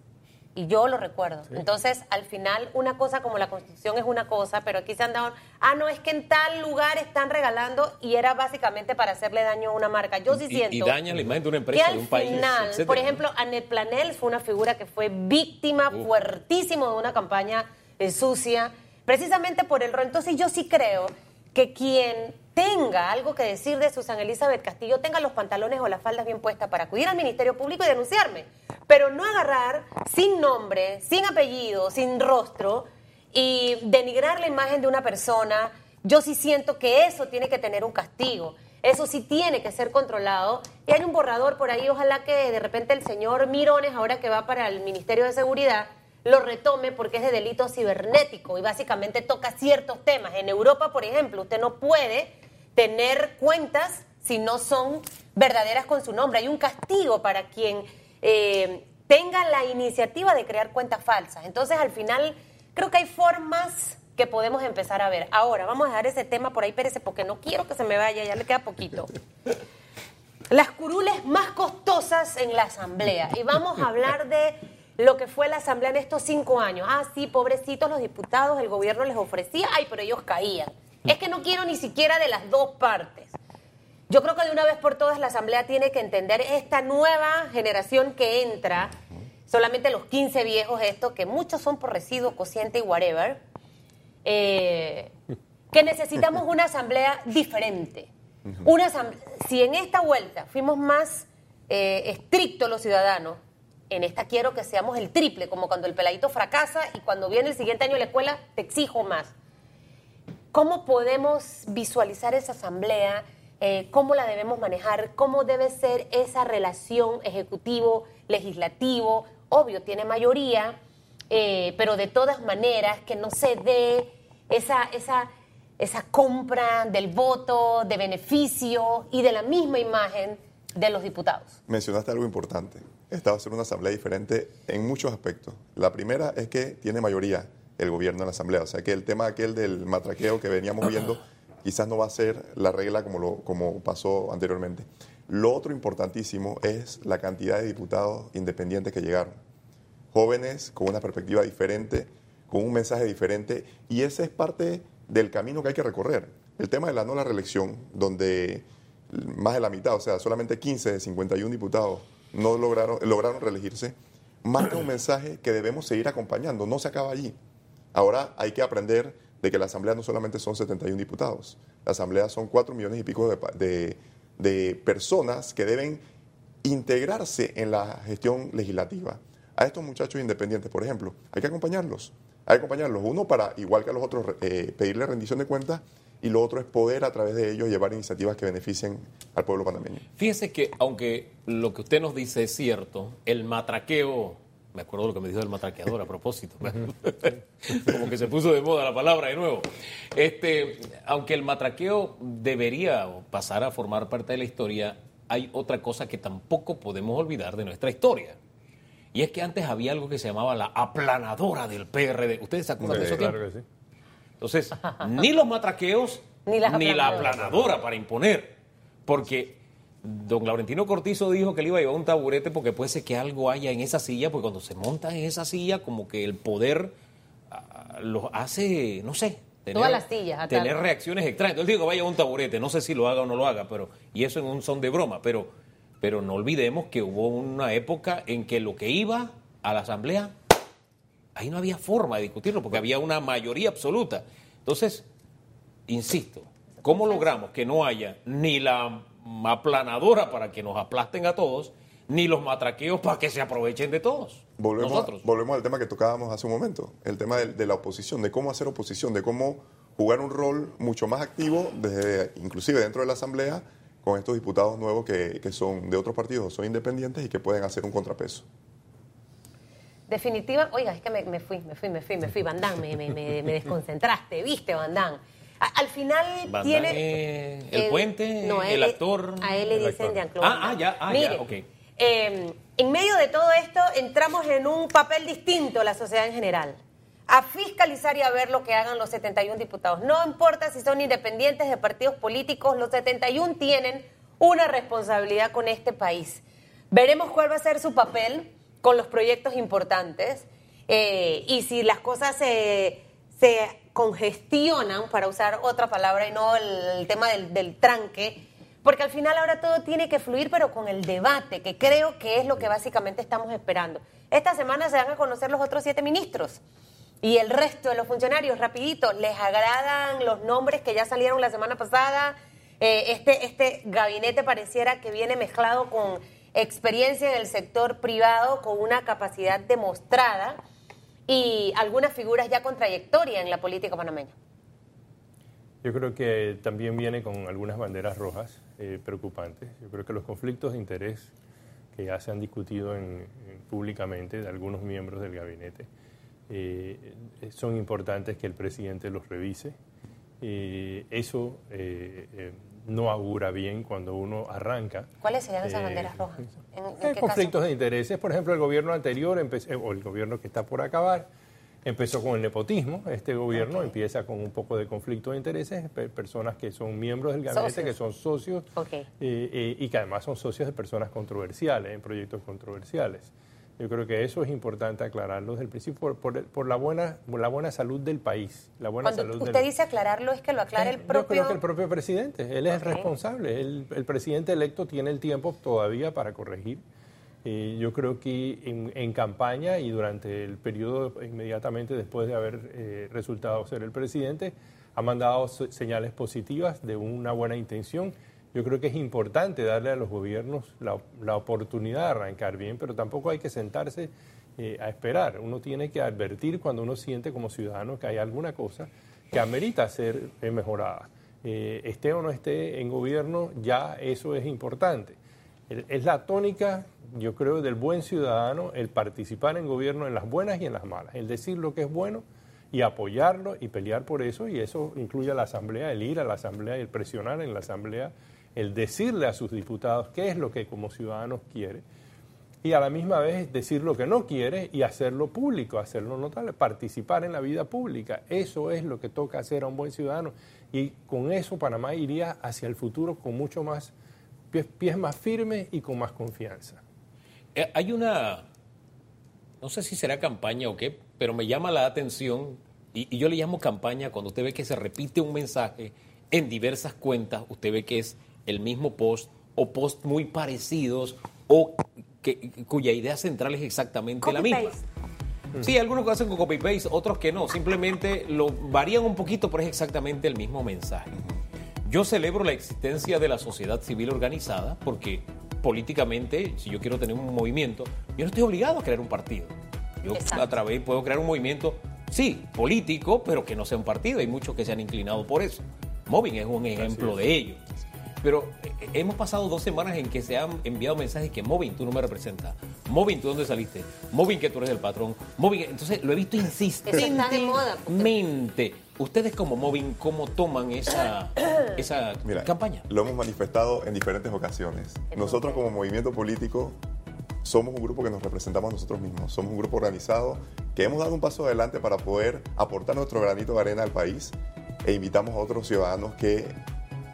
Y yo lo recuerdo. Entonces, al final, una cosa como la Constitución es una cosa, pero aquí se han dado, ah, no, es que en tal lugar están regalando y era básicamente para hacerle daño a una marca. Yo sí Y- siento... Y, dañan la imagen de una empresa, al de un país. final, etcétera. por ejemplo, Anet Planel fue una figura que fue víctima fuertísimo de una campaña eh, sucia, precisamente por el rol. Entonces yo sí creo que quien tenga algo que decir de Susan Elizabeth Castillo tenga los pantalones o las faldas bien puestas para acudir al Ministerio Público y denunciarme, pero no agarrar sin nombre, sin apellido, sin rostro y denigrar la imagen de una persona. Yo sí siento que eso tiene que tener un castigo. Eso sí tiene que ser controlado. Y hay un borrador por ahí, ojalá que de repente el señor Mirones, ahora que va para el Ministerio de Seguridad, lo retome porque es de delito cibernético y básicamente toca ciertos temas. En Europa, por ejemplo, usted no puede tener cuentas si no son verdaderas con su nombre. Hay un castigo para quien eh, tenga la iniciativa de crear cuentas falsas. Entonces, al final, creo que hay formas que podemos empezar a ver. Ahora, vamos a dejar ese tema por ahí, Pérez, porque no quiero que se me vaya, ya le queda poquito. Las curules más costosas en la asamblea. Y vamos a hablar de lo que fue la asamblea en estos cinco años. Ah, sí, pobrecitos los diputados, el gobierno les ofrecía, ay, pero ellos caían. Es que no quiero ni siquiera de las dos partes. Yo creo que de una vez por todas la Asamblea tiene que entender esta nueva generación que entra, solamente los 15 viejos estos, que muchos son por residuo, cociente y whatever, eh, que necesitamos una Asamblea diferente. Una si en esta vuelta fuimos más eh, estrictos los ciudadanos, en esta quiero que seamos el triple, como cuando el peladito fracasa y cuando viene el siguiente año a la escuela te exijo más. ¿Cómo podemos visualizar esa asamblea? Eh, ¿Cómo la debemos manejar? ¿Cómo debe ser esa relación ejecutivo-legislativo? Obvio, tiene mayoría, eh, pero de todas maneras que no se dé esa, esa, esa compra del voto, de beneficio y de la misma imagen de los diputados. Mencionaste algo importante. Esta va a ser una asamblea diferente en muchos aspectos. La primera es que tiene mayoría el gobierno en la asamblea. O sea que el tema aquel del matraqueo que veníamos viendo quizás no va a ser la regla como, lo, como pasó anteriormente. Lo otro importantísimo es la cantidad de diputados independientes que llegaron. Jóvenes con una perspectiva diferente, con un mensaje diferente. Y ese es parte del camino que hay que recorrer. El tema de la no la reelección, donde más de la mitad, o sea, solamente 15 de 51 diputados no lograron, lograron reelegirse, marca un mensaje que debemos seguir acompañando. No se acaba allí. Ahora hay que aprender de que la Asamblea no solamente son 71 diputados, la Asamblea son 4 millones y pico de, de- de personas que deben integrarse en la gestión legislativa. A estos muchachos independientes, por ejemplo, hay que acompañarlos. Hay que acompañarlos. Uno para, igual que a los otros, eh, pedirle rendición de cuentas y lo otro es poder a través de ellos llevar iniciativas que beneficien al pueblo panameño. Fíjese que, aunque lo que usted nos dice es cierto, el matraqueo, me acuerdo lo que me dijo el matraqueador a propósito, como que se puso de moda la palabra de nuevo. Este, aunque el matraqueo debería pasar a formar parte de la historia, hay otra cosa que tampoco podemos olvidar de nuestra historia. Y es que antes había algo que se llamaba la aplanadora del PRD. ¿Ustedes se acuerdan de eso? Claro que sí. Entonces, ni los matraqueos, Ni la aplanadoras. aplanadora para imponer. Porque don Laurentino Cortizo dijo que le iba a llevar un taburete porque puede ser que algo haya en esa silla, porque cuando se montan en esa silla, como que el poder ah, los hace, no sé. Todas las sillas, atar. Tener reacciones extrañas. Entonces digo, vaya un taburete, no sé si lo haga o no lo haga, pero y eso en un son de broma, pero, pero no olvidemos que hubo una época en que lo que iba a la asamblea ahí no había forma de discutirlo porque había una mayoría absoluta. Entonces, insisto, ¿cómo logramos que no haya ni la aplanadora para que nos aplasten a todos, ni los matraqueos para que se aprovechen de todos? Volvemos, Nosotros. volvemos al tema que tocábamos hace un momento, el tema de, de la oposición, de cómo hacer oposición, de cómo jugar un rol mucho más activo, desde, inclusive dentro de la Asamblea, con estos diputados nuevos que, que son de otros partidos, son independientes y que pueden hacer un contrapeso. Definitiva, oiga, es que me, me fui, me fui, me fui, me fui, Bandán, me, me, me, me desconcentraste, ¿viste, Bandán? A- Al final Van tiene... Damme, el puente, a el actor. A él le dicen. Jean-Claude Ah, Van ah, ya, ah, Mire, ya, ok. eh, en medio de todo esto entramos en un papel distinto la sociedad en general. A fiscalizar y a ver lo que hagan los 71 diputados. No importa si son independientes de partidos políticos, los 71 tienen una responsabilidad con este país. Veremos cuál va a ser su papel. Con los proyectos importantes. Eh, y si las cosas se, se congestionan, para usar otra palabra y no el, tema del, del tranque, porque al final ahora todo tiene que fluir, pero con el debate, que creo que es lo que básicamente estamos esperando. Esta semana se van a conocer los otros siete ministros. Y el resto de los funcionarios, rapidito, ¿les agradan los nombres que ya salieron la semana pasada? Eh, este, este gabinete pareciera que viene mezclado con experiencia en el sector privado, con una capacidad demostrada y algunas figuras ya con trayectoria en la política panameña. Yo creo que también viene con algunas banderas rojas eh, preocupantes. Yo creo que los conflictos de interés que ya se han discutido en, públicamente de algunos miembros del gabinete eh, son importantes que el presidente los revise. Eh, eso no augura bien cuando uno arranca. ¿Cuáles serían esas banderas rojas? ¿En, conflictos de intereses. Por ejemplo, el gobierno anterior, o el gobierno que está por acabar, Empezó con el nepotismo, este gobierno empieza con un poco de conflicto de intereses, personas que son miembros del gabinete, que son socios eh, eh, y que además son socios de personas controversiales, en proyectos controversiales. Yo creo que eso es importante aclararlo desde el principio por, la, buena, la buena salud del país. La buena Cuando usted dice aclararlo, es que lo aclare el propio... Yo creo que el propio presidente, él es el responsable. El, el presidente electo tiene el tiempo todavía para corregir eh, yo creo que en, campaña y durante el periodo inmediatamente después de haber eh, resultado ser el presidente, ha mandado señales positivas de una buena intención. Yo creo que es importante darle a los gobiernos la, oportunidad de arrancar bien, pero tampoco hay que sentarse eh, a esperar. Uno tiene que advertir cuando uno siente como ciudadano que hay alguna cosa que amerita ser mejorada. esté o no esté en gobierno, ya eso es importante. Es la tónica yo creo, del buen ciudadano el participar en gobierno en las buenas y en las malas, el decir lo que es bueno y apoyarlo y pelear por eso, y eso incluye a la Asamblea, el ir a la Asamblea y el presionar en la Asamblea, el decirle a sus diputados qué es lo que como ciudadanos quiere, y a la misma vez decir lo que no quiere y hacerlo público, hacerlo notable, participar en la vida pública. Eso es lo que toca hacer a un buen ciudadano, y con eso Panamá iría hacia el futuro con mucho más pies, más firmes y con más confianza. Eh, hay una, no sé si será campaña o qué, pero me llama la atención, y, yo le llamo campaña cuando usted ve que se repite un mensaje en diversas cuentas, usted ve que es el mismo post o post muy parecidos o que, cuya idea central es exactamente la misma. Sí, algunos que hacen con copy-paste, otros que no, simplemente lo varían un poquito, pero es exactamente el mismo mensaje. Yo celebro la existencia de la sociedad civil organizada porque políticamente, si yo quiero tener un movimiento, yo no estoy obligado a crear un partido. Yo a través puedo crear un movimiento, sí, político, pero que no sea un partido. Hay muchos que se han inclinado por eso. Moving es un ejemplo de ello. Pero eh, hemos pasado dos semanas en que se han enviado mensajes que Moving, tú no me representas. Moving, ¿tú dónde saliste? Moving, que tú eres el patrón. Moving, entonces lo he visto insistentemente. Ustedes como Moving, ¿cómo toman esa, esa campaña? Lo hemos manifestado en diferentes ocasiones. Nosotros como movimiento político somos un grupo que nos representamos a nosotros mismos. Somos un grupo organizado que hemos dado un paso adelante para poder aportar nuestro granito de arena al país e invitamos a otros ciudadanos que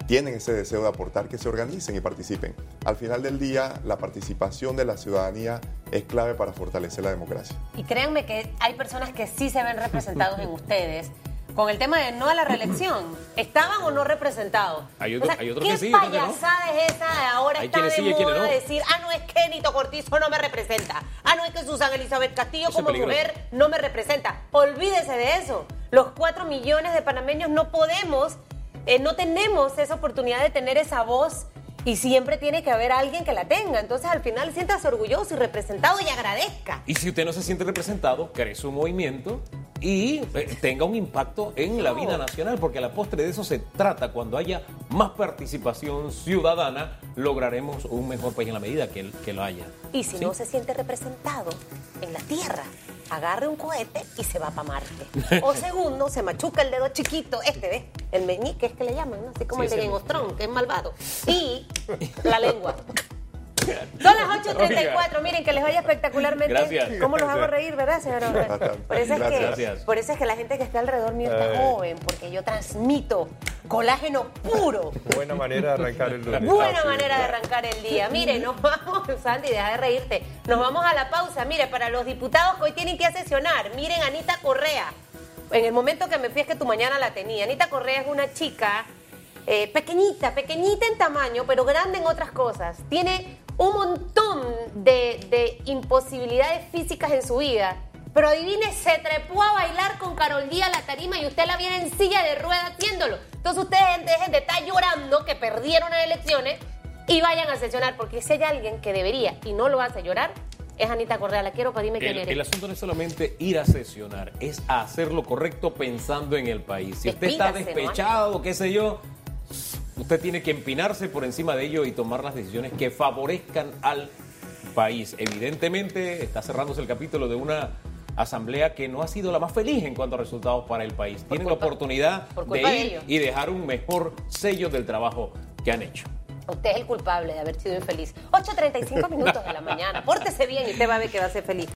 tienen ese deseo de aportar, que se organicen y participen. Al final del día, la participación de la ciudadanía es clave para fortalecer la democracia. Y créanme que hay personas que sí se ven representados en ustedes. Con el tema de no a la reelección, ¿estaban o no representados? Hay, otros ¿Qué que sí, payasada es esa de ahora está de moda decir, ah, no es que Nito Cortizo no me representa, ah, no es que Susana Elizabeth Castillo como mujer no me representa? Olvídese de eso. Los cuatro millones de panameños no podemos eh, no tenemos esa oportunidad de tener esa voz y siempre tiene que haber alguien que la tenga. Entonces al final siéntase orgulloso y representado y agradezca. Y si usted no se siente representado, cree su movimiento y eh, tenga un impacto en la vida nacional, porque a la postre de eso se trata. Cuando haya más participación ciudadana, lograremos un mejor país en la medida que, que lo haya. Y si no se siente representado en la tierra, agarre un cohete y se va para Marte. O segundo, se machuca el dedo chiquito, este, ¿ves? El meñique es que le llaman, ¿no? Así como el de Game que es malvado. Y la lengua. Son las 8.34. Miren, que les vaya espectacularmente. Gracias. ¿Cómo los hago reír, verdad, señora? Por eso, es que, Gracias. por eso es que la gente que está alrededor mío está Ay. joven, porque yo transmito colágeno puro. Buena manera de arrancar el lunes. Buena Así. manera de arrancar el día. Mire, nos vamos, Sandy, deja de reírte. Nos vamos a la pausa. Mire, para los diputados que hoy tienen que sesionar, miren, Anita Correa. En el momento que me fui es que tu mañana la tenía. Anita Correa es una chica eh, pequeñita, pequeñita en tamaño, pero grande en otras cosas. Tiene un montón de, de imposibilidades físicas en su vida. Pero adivine, se trepó a bailar con Carol Díaz la tarima y usted la viene en silla de ruedas haciéndolo. Entonces ustedes dejen de estar llorando que perdieron las elecciones y vayan a sesionar, porque si hay alguien que debería y no lo hace llorar, es Anita Correa. La quiero, quién El, eres. el asunto no es solamente ir a sesionar, es hacer lo correcto pensando en el país. Si usted está despechado, qué sé yo, usted tiene que empinarse por encima de ello y tomar las decisiones que favorezcan al país. Evidentemente está cerrándose el capítulo de una asamblea que no ha sido la más feliz en cuanto a resultados para el país. Tienen culpa- la oportunidad por de ir y dejar un mejor sello del trabajo que han hecho. Usted es el culpable de haber sido infeliz. 8.35 minutos de la mañana. Pórtese bien y usted va a ver que va a ser feliz.